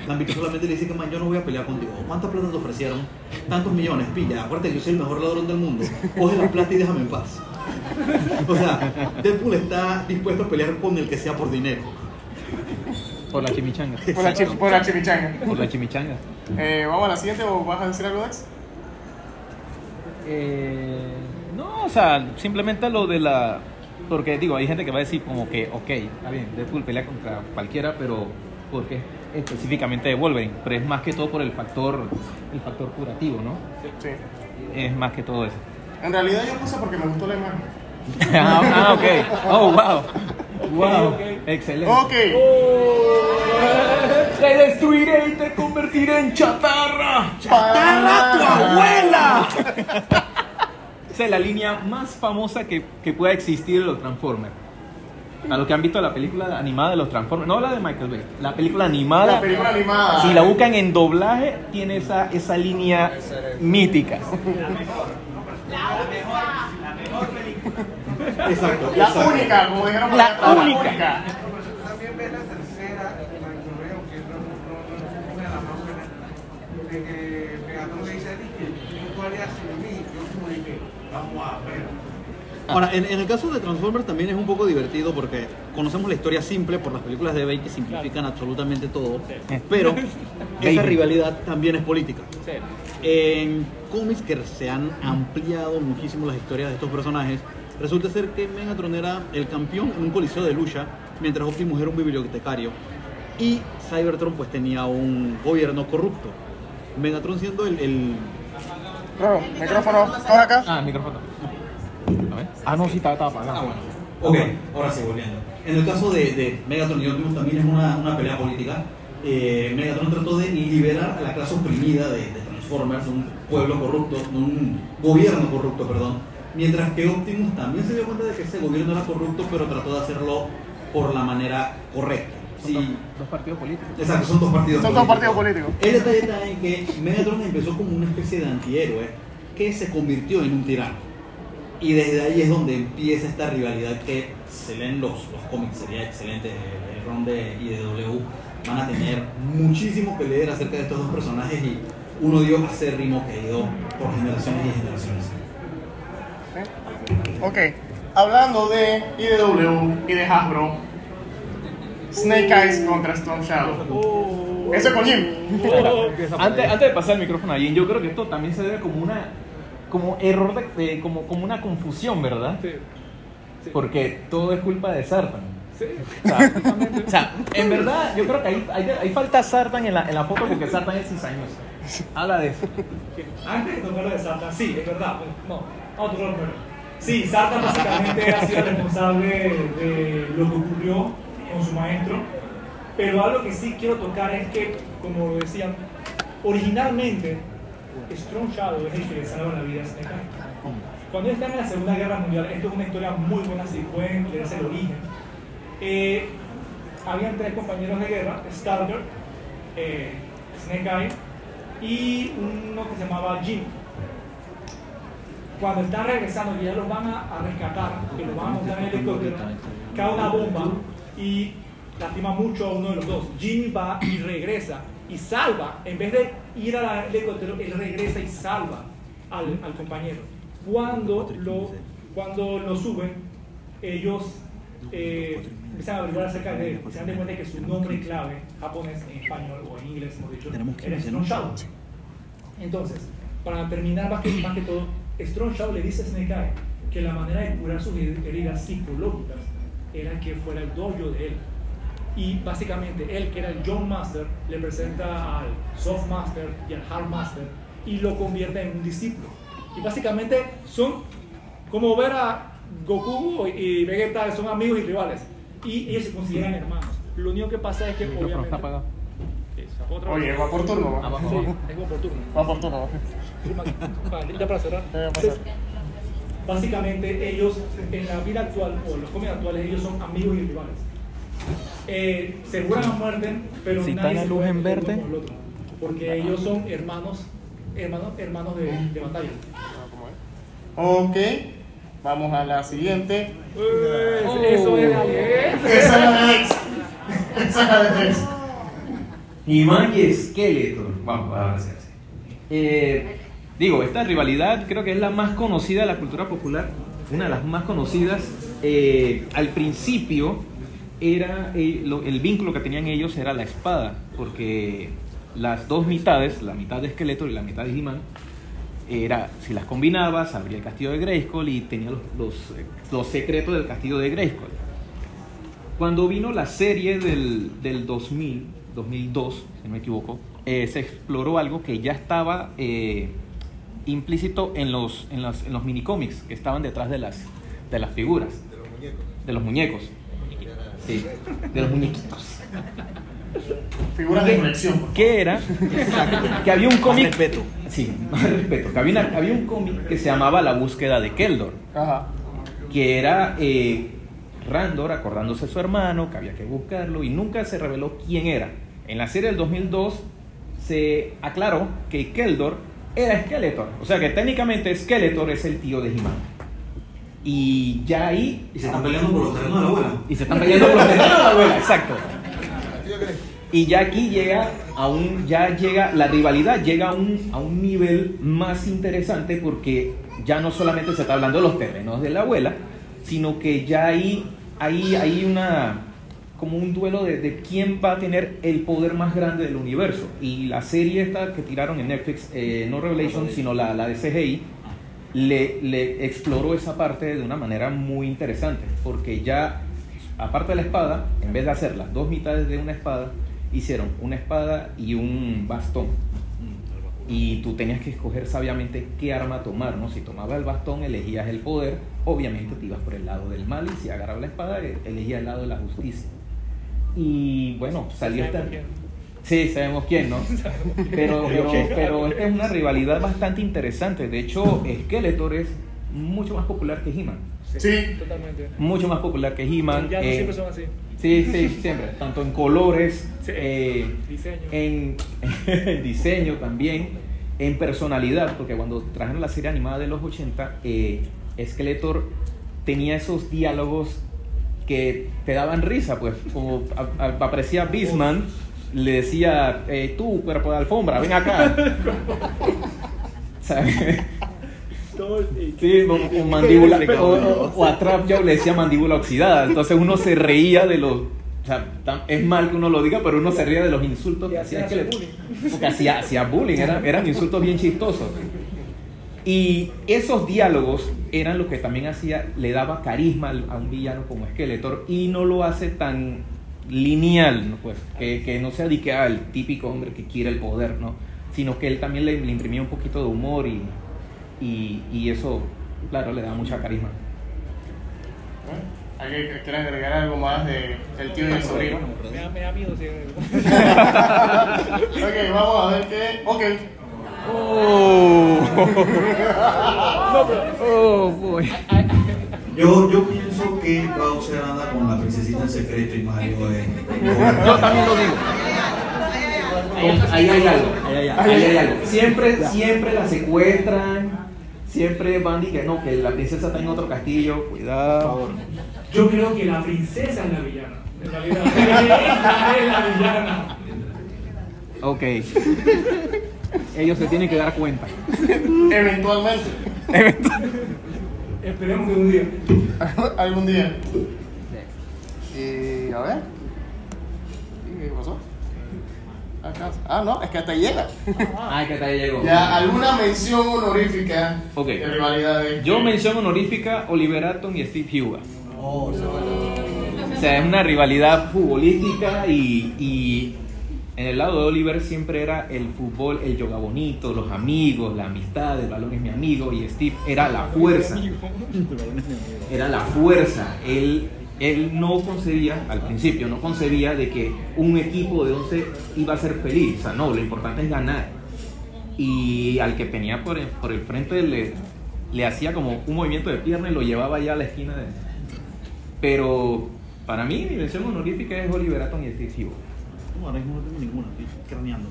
Gambito solamente le dice que man, yo no voy a pelear contigo. ¿Cuánta plata te ofrecieron? Tantos millones, pilla. Acuérdate que yo soy el mejor ladrón del mundo. Coge la plata y déjame en paz. O sea, Deadpool está dispuesto a pelear con el que sea por dinero. Por la chimichanga. Por la, chi- por la chimichanga. Por la chimichanga. Eh, ¿Vamos a la siguiente o vas a decir algo, Dex? Eh, no, o sea, simplemente lo de la... Porque digo, hay gente que va a decir como que, ok, está bien, Deadpool pelea contra cualquiera, pero ¿por qué específicamente de Wolverine? Pero es más que todo por el factor, el factor curativo, ¿no? Sí. Es más que todo eso. En realidad yo puse porque me gustó la imagen. *laughs* ah, ah, ok. Oh, wow. Wow. Excelente. Ok. Te destruiré y te convertiré en chatarra. ¡Chatarra tu abuela! *laughs* La línea más famosa que, que pueda existir de los Transformers. A los que han visto la película animada de los Transformers, no la de Michael Bay, la película animada. La película animada. Si la buscan en doblaje, tiene esa, esa línea mítica. Exacto. La exacto. única, como dijeron por La única. También ve la tercera, la que veo que no, no, no, una de las más buenas, de que Megatron le dice a Dick que tú harías sin mí, yo como dije, vamos a ver. Ahora, en, en el caso de Transformers también es un poco divertido porque conocemos la historia simple por las películas de Bay que simplifican absolutamente todo, pero *laughs* esa rivalidad también es política. En cómics que se han ampliado muchísimo las historias de estos personajes, resulta ser que Megatron era el campeón en un coliseo de lucha, mientras Optimus era un bibliotecario y Cybertron pues tenía un gobierno corrupto. Megatron siendo el- el Claro, micrófono, ¿estás acá? Ah, el micrófono. A ver. Ah, no, sí, estaba, apagado. Ok, ahora sí, volviendo. En el caso de, de Megatron y Optimus también es una, una pelea política. Eh, Megatron trató de liberar a la clase oprimida de, de Transformers, un pueblo corrupto, un gobierno corrupto, perdón. Mientras que Optimus también se dio cuenta de que ese gobierno era corrupto, pero trató de hacerlo por la manera correcta. Son dos, Sí, dos partidos políticos. exacto, son dos partidos Son dos partidos políticos. El detalle está en que Megatron empezó como una especie de antihéroe que se convirtió en un tirano. Y desde ahí es donde empieza esta rivalidad que se leen los, los cómics, sería excelente. El, el ron de IDW van a tener muchísimo que leer acerca de estos dos personajes y un odio acérrimo que ha ido por generaciones y generaciones. Ok, hablando de IDW y de Hasbro, Snake Eyes contra Storm Shadow. Eso es con Jim. Antes, antes de pasar el micrófono a Jin, yo creo que esto también se debe como una como error de, de- como, como una confusión, ¿verdad? Porque todo es culpa de Sartan. O sea, o sea, en verdad, yo creo que ahí, ahí, ahí falta Sartan en la, en la foto porque Sartan es cizañoso. Habla de eso. Antes de tocar lo de Sartan, sí, es verdad. No, a tocarlo primero. Sí, Sartan básicamente ha sido responsable de lo que ocurrió con su maestro. Pero algo que sí quiero tocar es que, como decían, originalmente Strong Shadow es el que le salva la vida a Snake. Cuando están en la Segunda Guerra Mundial, esto es una historia muy buena si pueden leerse el origen. Eh, habían tres compañeros de guerra, Starter, eh, Snake Eye y uno que se llamaba Jim. Cuando están regresando y ya los van a, a rescatar, que los van a montar en el helicóptero, cae una bomba y lastima mucho a uno de los dos. Jimmy va y regresa y salva, en vez de ir al helicóptero, él regresa y salva al, al compañero. Cuando lo, cuando lo suben, ellos eh, empiezan a averiguar acerca de él se dan de cuenta que su nombre clave, japonés, en español o en inglés, hemos dicho, era Strong Shadow. Entonces, para terminar más que, más que todo, Strong Shadow le dice a Snake Eye que la manera de curar sus heridas psicológicas era que fuera el dojo de él. Y básicamente él, que era el John Master, le presenta al Soft Master y al Hard Master y lo convierte en un discípulo. Y básicamente son como ver a Goku y Vegeta, son amigos y rivales. Y ellos se consideran hermanos. Lo único que pasa es que obviamente... otra Oye, va por turno. ¿va? Sí, como por turno. Va por turno. Ya para cerrar. Entonces, Básicamente ellos en la vida actual o en los cómics actuales ellos son amigos y rivales. Eh, se juran a muerte, pero Si nadie está la se luz en verde. el otro, porque ellos son hermanos, hermanos, hermanos de, de batalla. Ok, vamos a la siguiente. Pues, Eso es Esa es la de. Esa es la de X. He-Man y Skeletor. Vamos, a ver si así. Eh, digo, esta rivalidad creo que es la más conocida de la cultura popular, una de las más conocidas. Eh, al principio era eh, el vínculo que tenían ellos era la espada, porque las dos mitades, la mitad de Skeletor y la mitad de He-Man, era, si las combinabas, abría el castillo de Grayskull y tenía los, los, eh, los secretos del castillo de Grayskull. Cuando vino la serie del, del 2000, 2002, si no me equivoco, se exploró algo que ya estaba implícito en los, en los, en los minicómics que estaban detrás de las, de las figuras. De los muñecos. Sí, de los muñequitos. Figuras de colección. ¿Qué era? que había un cómic. respeto. Sí, más respeto. Que había, una- había un cómic que se llamaba La búsqueda de Keldor. Ajá. que era eh, Randor acordándose de su hermano, que había que buscarlo y nunca se reveló quién era. En la serie del 2002 se aclaró que Keldor era Skeletor, o sea que técnicamente Skeletor es el tío de He-Man. Y ya ahí Y se están peleando por los terrenos de la abuela. y se están peleando por los terrenos de la abuela, *laughs* exacto. Y ya aquí llega a un, ya llega, la rivalidad llega a un, a un nivel más interesante porque ya no solamente se está hablando de los terrenos de la abuela, sino que ya ahí hay, hay una, como un duelo de, de quién va a tener el poder más grande del universo. Y la serie esta que tiraron en Netflix, eh, no Revelation, sino la, la de CGI, le, le exploró esa parte de una manera muy interesante, porque ya, aparte de la espada, en vez de hacer las dos mitades de una espada, hicieron una espada y un bastón. Y tú tenías que escoger sabiamente qué arma tomar, ¿no? Si tomabas el bastón, elegías el poder, obviamente te ibas por el lado del mal, y si agarrabas la espada, eh, elegías el lado de la justicia. Y bueno, salió esta... Sí, sabemos quién, ¿no? *laughs* Pero, pero, pero esta es una rivalidad bastante interesante. De hecho, Skeletor es mucho más popular que He-Man. Sí. Totalmente. Mucho más popular que He-Man. Ya no eh, siempre son así. Sí, sí, siempre. Tanto en colores, Sí. eh, Diseño. en, *laughs* en diseño también, en personalidad, porque cuando trajeron la serie animada de los 80, eh, Skeletor tenía esos diálogos que te daban risa, pues como a- a- aparecía Beastman, le decía, eh, tú, cuerpo de alfombra, ven acá. *laughs* Sí, o, o mandíbula, o, a Trap Jaw le decía mandíbula oxidada. Entonces uno se reía de los. O sea, tan- es mal que uno lo diga, pero uno se reía de los insultos que hacía Skeletor. Porque hacía, hacía bullying, eran, eran insultos bien chistosos. Y esos diálogos eran lo que también hacía, le daba carisma a un villano como Skeletor y no lo hace tan lineal, ¿no? pues, que, que no sea de que ah, el típico hombre que quiere el poder, ¿no? sino que él también le, le imprimía un poquito de humor y, y, y eso, claro, le da mucha carisma. ¿Hay que- ¿Quieres agregar algo más de el tío y el sobrino? Me da, me da miedo, sí. *laughs* Ok, vamos a ver qué. Ok. *laughs* Oh, boy. Yo, yo pienso que Bowser anda con la princesita en secreto y Mario es. Yo también lo digo. Ahí hay algo, ahí hay, ahí hay algo. Siempre, siempre la secuestran, siempre van y que no, que la princesa está en otro castillo, cuidado. Yo creo que la princesa es la villana. En realidad, *laughs* ella es la villana. Ok. Ellos se tienen que dar cuenta. *laughs* Eventualmente. Esperemos que un día. *laughs* Algún día. Y a ver. ¿Y ¿Qué pasó? Acá. Ah, no, es que hasta ahí llega. Ay, que hasta ahí llegó. Ya, alguna mención honorífica Ok. de rivalidades. Yo mención honorífica Oliver Atom y Steve Huga. Oh, O sea, es una rivalidad futbolística y, y en el lado de Oliver siempre era el fútbol, el yoga bonito, los amigos, la amistad, el balón es mi amigo y Steve era la fuerza. Era la fuerza. Él, él no concebía, al principio, no concebía de que un equipo de 11 iba a ser feliz. O sea, no, lo importante es ganar. Y al que tenía por el, por el frente le, le hacía como un movimiento de pierna y lo llevaba ya a la esquina de... Pero para mí mi mención honorífica es Oliver Atom y Steve Hugo. No, ahora mismo no tengo ninguna, estoy craneando.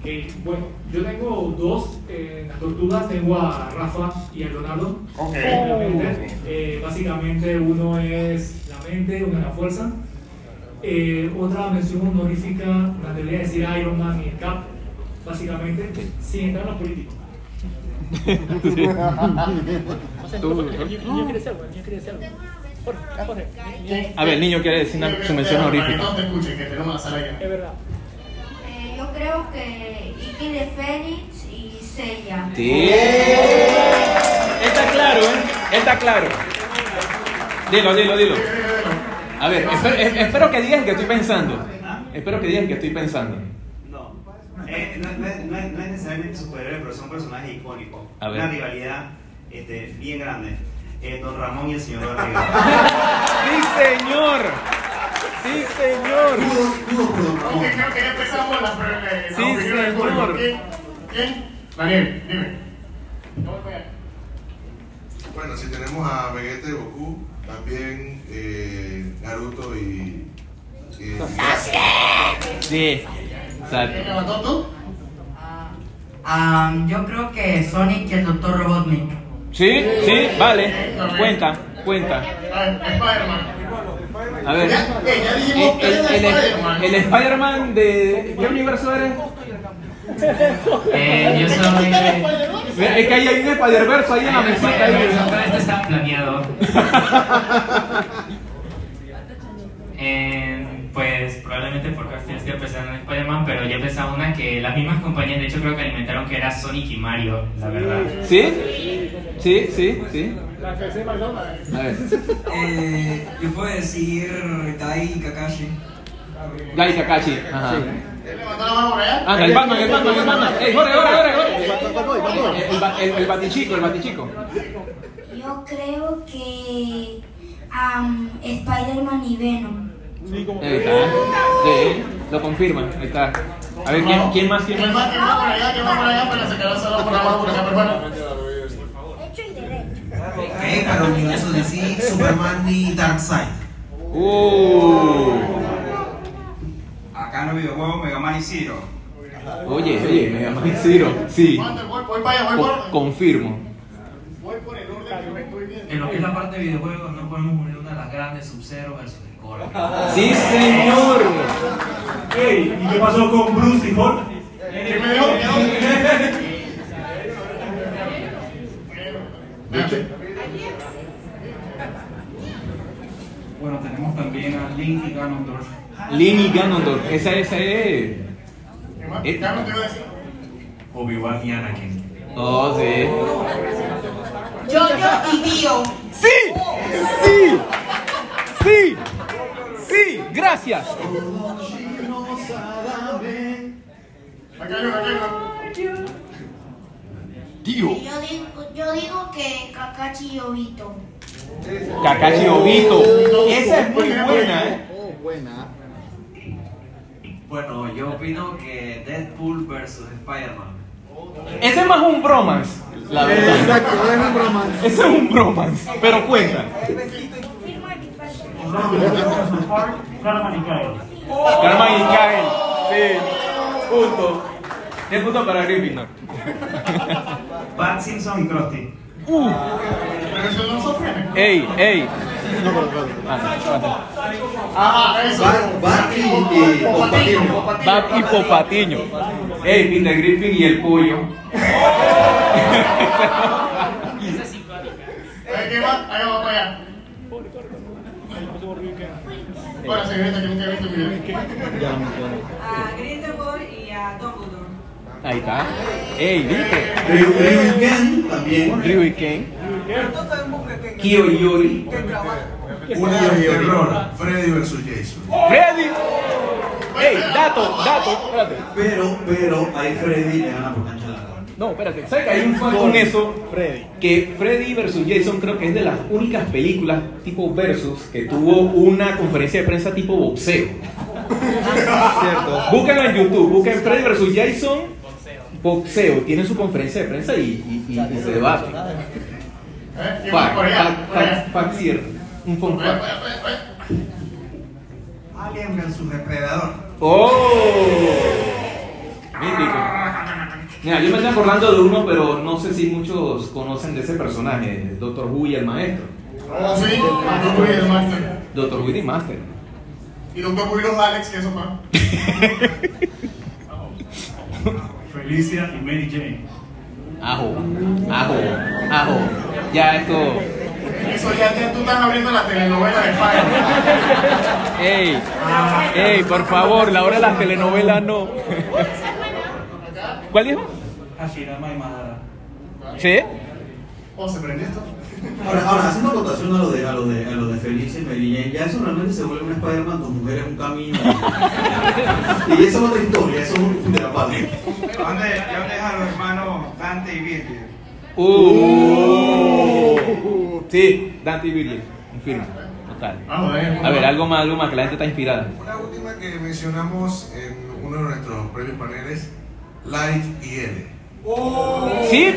Ok, bueno, yo tengo dos eh, las tortugas, tengo a Rafa y a Leonardo. Ok. Obviamente, eh, básicamente uno es la mente, uno es la fuerza. Eh, otra mención honorífica, me atrevería a decir Iron Man y el Cap, básicamente, sin entrar *laughs* *laughs* en A ver, el niño quiere decir una- su mención honorífica. todos te escuchen, que tenemos la sala Es llena. verdad. Eh, yo creo que Iki de Fénix y Seiya. Sí. Está claro, ¿eh? Está claro. Dilo, dilo, dilo. A ver, espero, es- espero que digan que estoy pensando. Espero que digan que estoy pensando. No. Eh, no, no es- no es- no es necesariamente superhéroe, pero son personajes icónicos. A ver. Una rivalidad este, bien grande. Eh, Don Ramón y el señor Barriga. *laughs* ¡Sí, señor! ¡Sí, señor! Ok, creo que ya empezamos la Sí, opiniones del público. señor. ¿Quién? ¿Quién? Daniel, dime. Bueno, si tenemos a Vegeta y Goku, también eh, Naruto y. y Sí. ¿Quién Exacto. levantó tú? Ah, yo creo que Sonic y el Dr. Robotnik. Sí, sí, vale. Cuenta, cuenta. A ver, Spider-Man. A ver. Ya, eh, El, el- el- Spider-Man. de. ¿Qué universo eres? Eh, yo soy. Es que ahí hay un Spider-Verse ahí en la mesita. esto está planeado. *laughs* Eh, pues probablemente porque estoy, estoy pensando en Spider-Man, pero yo pensaba una que las mismas compañías, de hecho, creo que alimentaron que era Sonic y Mario, la verdad. ¿Sí? Sí, sí, sí. La que se McDonald's. A ver. *laughs* Eh, yo puedo decir Tai y Kakashi. Gai Kakashi. Ajá. ¿Quién levantó la mano por allá? Ah, el Batman, el Batman, el Batman. ¡Ey, Jorge, Jorge! Jorge! El, ba- el, el batichico, el batichico. Yo creo que am, Spider-Man y Venom. Ahí está. Sí, lo confirman. Ahí está. A ver, ¿quién, quién más? ¿Quién ¿Quién más? más? ¿Quién más por allá? ¿Quién más por allá? Se quedó solo por la mano por acá, pero bueno. Hecho y derecho. Ok, para el universo de sí, Superman y Darkseid. Uh. Acá en los videojuegos Mega Man y Zero. Oye, oye, Mega Man Zero. Sí. Voy, voy, voy para allá, voy Co- por... confirmo. Voy por el orden que me estoy viendo. En lo que es la parte de videojuegos, no podemos unir una de las grandes Sub-Zero. Sí, señor. Ey, ¿y qué pasó con Bruce y Hulk? ¿Qué me dio? Dale. Bueno, tenemos también a Link y Ganondorf. Lin y Ganondorf. Esa, esa es. ¿Qué más? Ya no te iba a decir. Obi-Wan y Anakin. Oh, sí. Jojo y Dio. ¡Sí! ¡Sí! ¡Sí! ¡Gracias! Tío. Yo digo, yo digo que Kakashi y Obito. Kakashi Obito. Esa es muy buena, ¿eh? Bueno, yo opino que Deadpool versus Spider-Man. Ese es más un bromance, la verdad. Exacto, es un bromance. Ese es un bromance, pero cuenta. Carmen y Kyle. Carmen y Kyle. Sí. Punto. 10 puntos para Gryffindor. Bart Simpson y Krusty. Pero eso no sofrene. Ey, ey. Ah, espérate. Ah, eso. Bart y- Popatiño. Bab y Popatiño. Ey, Peter Griffin y el pollo. ¿Sabes *laughs* qué más? Ahí vamos para allá. Bueno, señorita, que nunca he visto mi. A Grindelwald y a Dumbledore. Ahí está. Ey, ¿viste? Ryu y Ken también. Ryu y Ken. Kyo y Yori. Una de terror, Freddy vs. Jason. Freddy. Ey, dato, dato. Espérate. Pero, pero, ahí Freddy le gana por cancha larga. No, espérate. ¿Sabes que hay un fan con eso? Freddy. Que Freddy vs. Jason creo que es de las únicas películas tipo versus que tuvo una conferencia de prensa tipo boxeo. Cierto. Búsquenlo en YouTube, busquen Freddy vs. Jason boxeo, tienen su conferencia de prensa y, y- y- y se debaten. ¿Eh? Fact, fact, fact, fact cierto. Un fun fact. Alien versus Depredador. ¡Oh! Mítico. Mira, yo me estoy acordando de uno, pero no sé si muchos conocen de ese personaje, Doctor Who y el maestro. Oh, sí, Doctor Who y el Master. Doctor Who y Master. Y Doctor Who y los Alex, que eso fue. Felicia y Mary Jane. Ajo, ajo, ajo. Ya esto. Eso ya, ya tú estás abriendo la telenovela de Fire. ¡Ey! ¡Ey, por favor! La hora de las telenovelas no. ¿Cuál dijo? Hashirama y Madara. ¿Sí? Oh, ¿se prendió esto? Ahora, ahora, haciendo acotación a lo de, a lo de, a lo de Felicia y Mary ya eso realmente se vuelve un Spider-Man con mujeres en un camino. *laughs* y eso es otra historia, eso es un de la parte. ¿Dónde, ¿Dónde dejan los hermanos Dante y Virgil? Uh, sí, Dante y Virgil. Un film. Total. A ver. A ver, algo más, algo más, que la gente está inspirada. Una última que mencionamos en uno de nuestros previos paneles, Light y L. ¿Sí?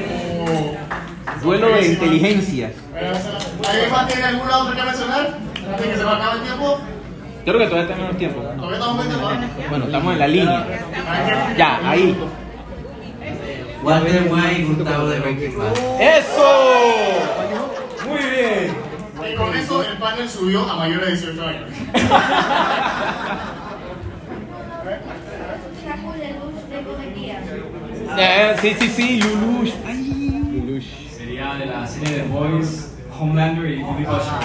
Duelo de inteligencias. ¿Alguien más tiene alguna otra que mencionar? Antes que se va a acabar el tiempo. Yo creo que todavía tenemos tiempo. Todavía estamos en tiempo. Bueno, estamos en la línea. Ya, ahí. Walter White Gustavo de Breaking. ¡Eso! Muy bien. Y con eso el panel subió a mayores de 18 años. *laughs* Shampoo de luz de cometía. Eh, sí, sí, sí, Lulush. Ay, Lulush. Sería de la serie de Boys, Homelander y Billy Butcher.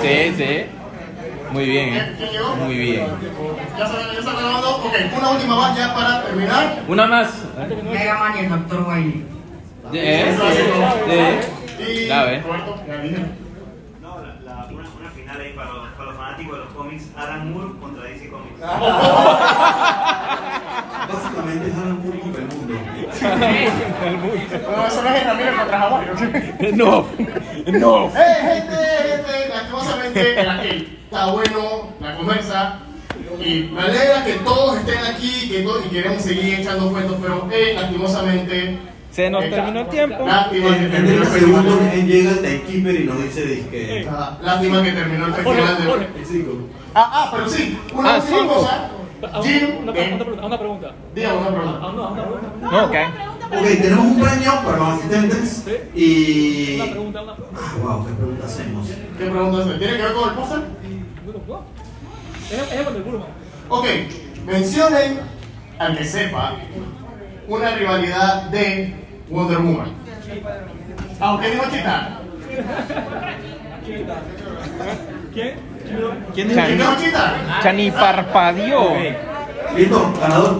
Sí, sí. Muy bien, eh. Muy bien. Ya se, ya se está grabando. Ok, una última más ya para terminar. Una más. Mega Man y el Dr. Wily. Eh, eh. No, la, la- una, una final ahí para los, para los fanáticos de los cómics, Alan Moore contra DC Comics. *laughs* Básicamente es Alan Moore contra el mundo. No, eso no es el Ramírez contra Hawái. No, no. ¡Eh, gente, gente! Lastimosamente, aquel está bueno, la conversa. Y me alegra que todos estén aquí que todos, y queremos seguir echando cuentos, pero eh, lastimosamente. Se nos eh, terminó el tiempo. Lástima que terminó el 30 segundos festival. él llega el timekeeper y nos dice disque. Ah, Lástima que terminó el festival de. Ah, ah, pero sí, una Ah, última cinco. cosa. Jim, Una, pregunta, una pregunta. diga una pregunta. Ah, no, una pregunta. No, ok. Ok, tenemos un premio para los asistentes y. Una pregunta, una pregunta. Ah, wow, ¿qué pregunta hacemos? ¿Qué pregunta es? ¿Tiene que ver con el póster? Es es con el Burman. Ok, mencionen al que sepa una rivalidad de Wonder Woman. Aunque digo Chita. *laughs* ¿Quién? ¿Quién ¿Quién dijo Chita? Chani parpadeó. Listo, ganador.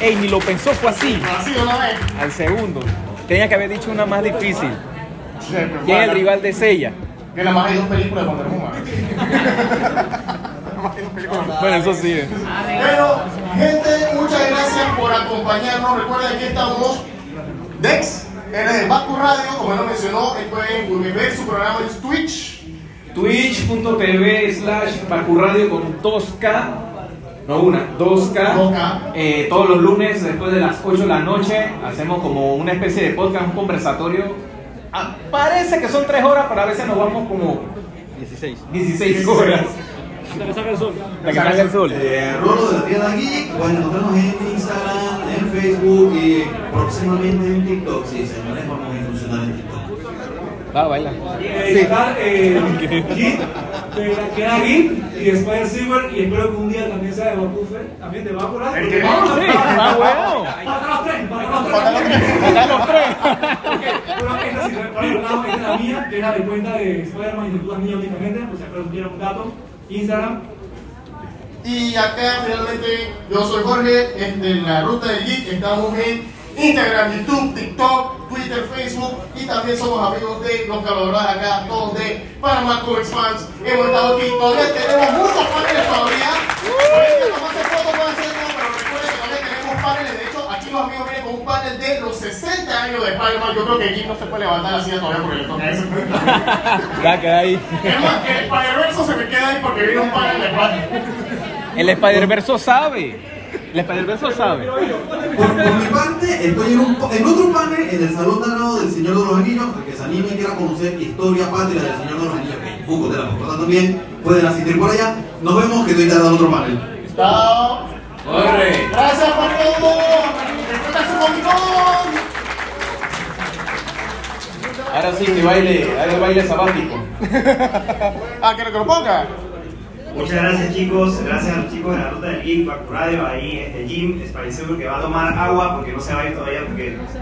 Ey, ni lo pensó, fue así. Así una vez. Al segundo. Tenía que haber dicho una más difícil. Sí, ¿Quién es el rival de Sella? Que nada más hay dos películas de Wonder Woman. *laughs* Bueno, eso sí. Pero, gente, muchas gracias por acompañarnos. Recuerden que estamos Dex, es de Baku Radio, como él lo mencionó, puede ver su programa en Twitch. Twitch.tv slash Radio con 2K. No una, 2K. 2K. Eh, todos los lunes después de las 8 de la noche hacemos como una especie de podcast, un conversatorio. Ah, parece que son 3 horas, pero a veces nos vamos como 16, 16 horas. Hasta que salga el sol. Hasta que salga el sol. Eh, Rolo de la Tierra Geek, pueden encontrarnos en Instagram, en Facebook y próximamente en TikTok. Sí, señores, vamos a incursionar en TikTok. Va, baila. Eh, está eh, Git, de la que era Git y de Spider Silver y espero que un día también sea de Bakufe, también de Bakura. ¿El qué? Vamos, Sí, para- ah, bueno. Para los tres, para los tres. Para los tres. Ok, bueno, esta sí, para el lado, esta es la mía, que es la de cuenta de Spider-Man y Tortugas Ninja únicamente, pues si acaso quieren un dato, Instagram, Y acá finalmente yo soy Jorge, de la Ruta del Geek, estamos en Instagram, YouTube, TikTok, Twitter, Facebook y también somos amigos de los colaboradores acá, todos de Panama Comics Fans. Hemos estado aquí, todavía tenemos muchos paneles todavía. Que. De hecho, aquí los amigos vienen con un panel de los 60 años de Spider-Man. Yo creo que Jim no se puede levantar silla todavía porque le toca eso. *laughs* Ya queda ahí. Es más, que el Spider-Verse se me queda ahí porque viene un panel de Spider-Man. El Spider-Verse sabe. El Spider-Verse sabe. Por, por mi parte, estoy en, un, en otro panel en el Salón de al lado del Señor de los Anillos. El que se anime y quiera conocer historia patria del Señor de los Anillos, que Buco de la Mascota también, pueden asistir por allá. Nos vemos que estoy dando otro panel. Chao. Corre. Gracias por todo. Ahora sí, que baile, haga el baile sabático. *laughs* Ah, ¿quiero que lo ponga? Muchas gracias chicos, gracias a los chicos de la ruta del Geek, Baku Radio, ahí este Jim, es parecido que va a tomar agua porque no se va a ir todavía porque no se